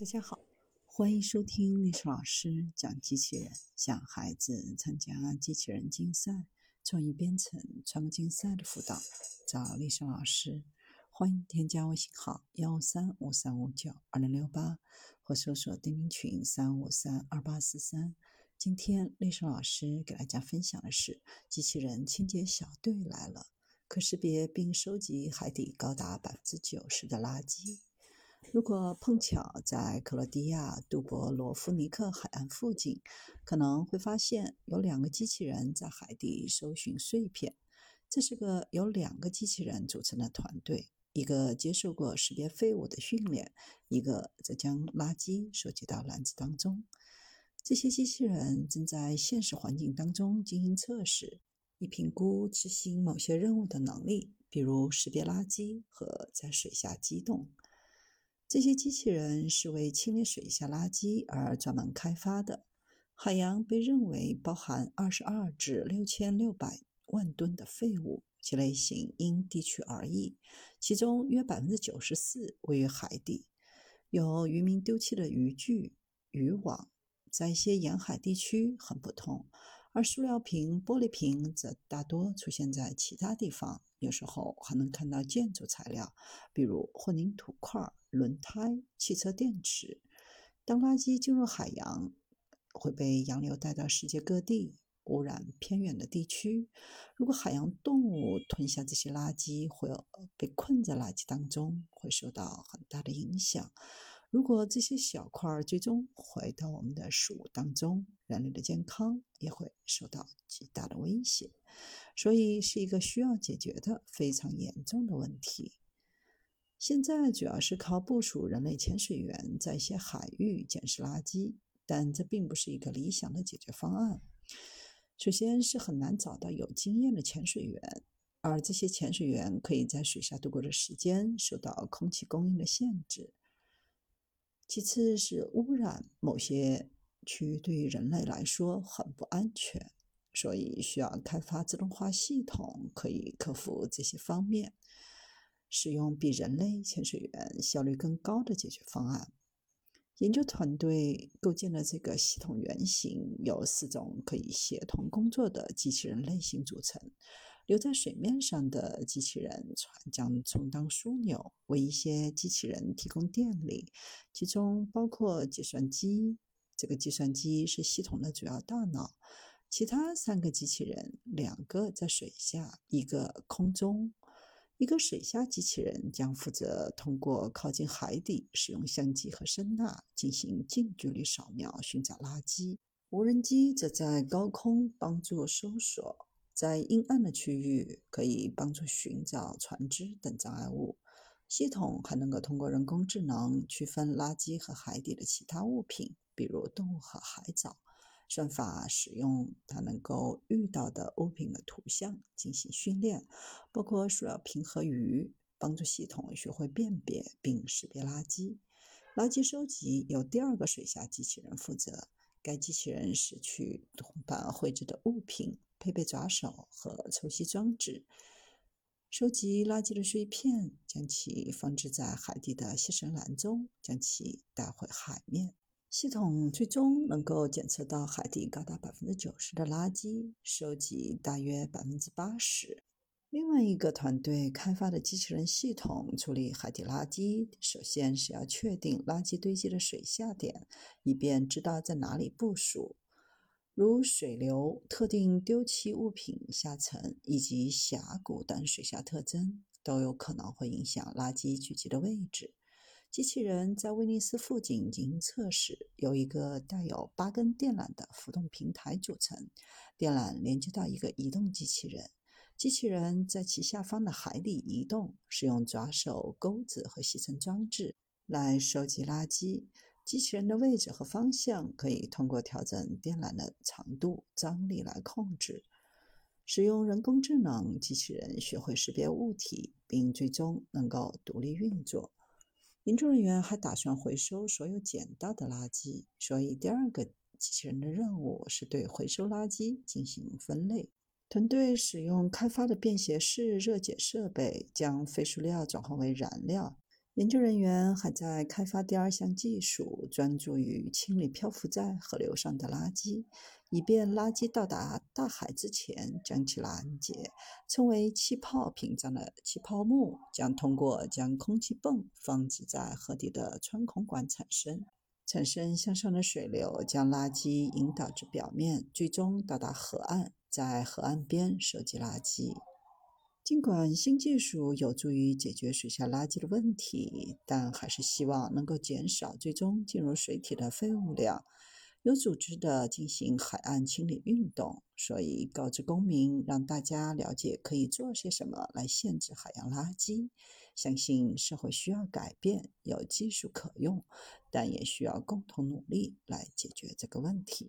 大家好，欢迎收听历史老师讲机器人，想孩子参加机器人竞赛、创意编程、创客竞赛的辅导，找历史老师。欢迎添加微信号幺三五三五九二零六八，或搜索钉钉群三五三二八四三。今天历史老师给大家分享的是机器人清洁小队来了，可识别并收集海底高达百分之九十的垃圾。如果碰巧在克罗地亚杜博罗夫尼克海岸附近，可能会发现有两个机器人在海底搜寻碎片。这是个由两个机器人组成的团队，一个接受过识别废物的训练，一个则将垃圾收集到篮子当中。这些机器人正在现实环境当中进行测试，以评估执行某些任务的能力，比如识别垃圾和在水下机动。这些机器人是为清理水下垃圾而专门开发的。海洋被认为包含二十二至六千六百万吨的废物，其类型因地区而异。其中约百分之九十四位于海底，有渔民丢弃的渔具、渔网，在一些沿海地区很普通；而塑料瓶、玻璃瓶则大多出现在其他地方。有时候还能看到建筑材料，比如混凝土块。轮胎、汽车电池。当垃圾进入海洋，会被洋流带到世界各地，污染偏远的地区。如果海洋动物吞下这些垃圾，会被困在垃圾当中，会受到很大的影响。如果这些小块最终回到我们的食物当中，人类的健康也会受到极大的威胁。所以，是一个需要解决的非常严重的问题。现在主要是靠部署人类潜水员在一些海域捡拾垃圾，但这并不是一个理想的解决方案。首先是很难找到有经验的潜水员，而这些潜水员可以在水下度过的时间受到空气供应的限制。其次是污染，某些区域对于人类来说很不安全，所以需要开发自动化系统，可以克服这些方面。使用比人类潜水员效率更高的解决方案。研究团队构建了这个系统原型，由四种可以协同工作的机器人类型组成。留在水面上的机器人船将充当枢纽，为一些机器人提供电力，其中包括计算机。这个计算机是系统的主要大脑。其他三个机器人，两个在水下，一个空中。一个水下机器人将负责通过靠近海底，使用相机和声呐进行近距离扫描，寻找垃圾。无人机则在高空帮助搜索，在阴暗的区域可以帮助寻找船只等障碍物。系统还能够通过人工智能区分垃圾和海底的其他物品，比如动物和海藻。算法使用它能够遇到的物品的图像进行训练，包括塑料瓶和鱼，帮助系统学会辨别并识别垃圾。垃圾收集由第二个水下机器人负责，该机器人拾取同伴绘制的物品，配备爪手和抽吸装置，收集垃圾的碎片，将其放置在海底的吸尘篮中，将其带回海面。系统最终能够检测到海底高达百分之九十的垃圾，收集大约百分之八十。另外一个团队开发的机器人系统处理海底垃圾，首先是要确定垃圾堆积的水下点，以便知道在哪里部署，如水流、特定丢弃物品下沉以及峡谷等水下特征，都有可能会影响垃圾聚集的位置。机器人在威尼斯附近进行测试，由一个带有八根电缆的浮动平台组成。电缆连接到一个移动机器人，机器人在其下方的海底移动，使用爪手、钩子和吸尘装置来收集垃圾。机器人的位置和方向可以通过调整电缆的长度、张力来控制。使用人工智能，机器人学会识别物体，并最终能够独立运作。研究人员还打算回收所有捡到的垃圾，所以第二个机器人的任务是对回收垃圾进行分类。团队使用开发的便携式热解设备，将废塑料转化为燃料，研究人员还在开发第二项技术，专注于清理漂浮在河流上的垃圾，以便垃圾到达大海之前将其拦截。称为气泡屏障的气泡幕将通过将空气泵放置在河底的穿孔管产生，产生向上的水流，将垃圾引导至表面，最终到达河岸，在河岸边收集垃圾。尽管新技术有助于解决水下垃圾的问题，但还是希望能够减少最终进入水体的废物量，有组织地进行海岸清理运动。所以，告知公民，让大家了解可以做些什么来限制海洋垃圾。相信社会需要改变，有技术可用，但也需要共同努力来解决这个问题。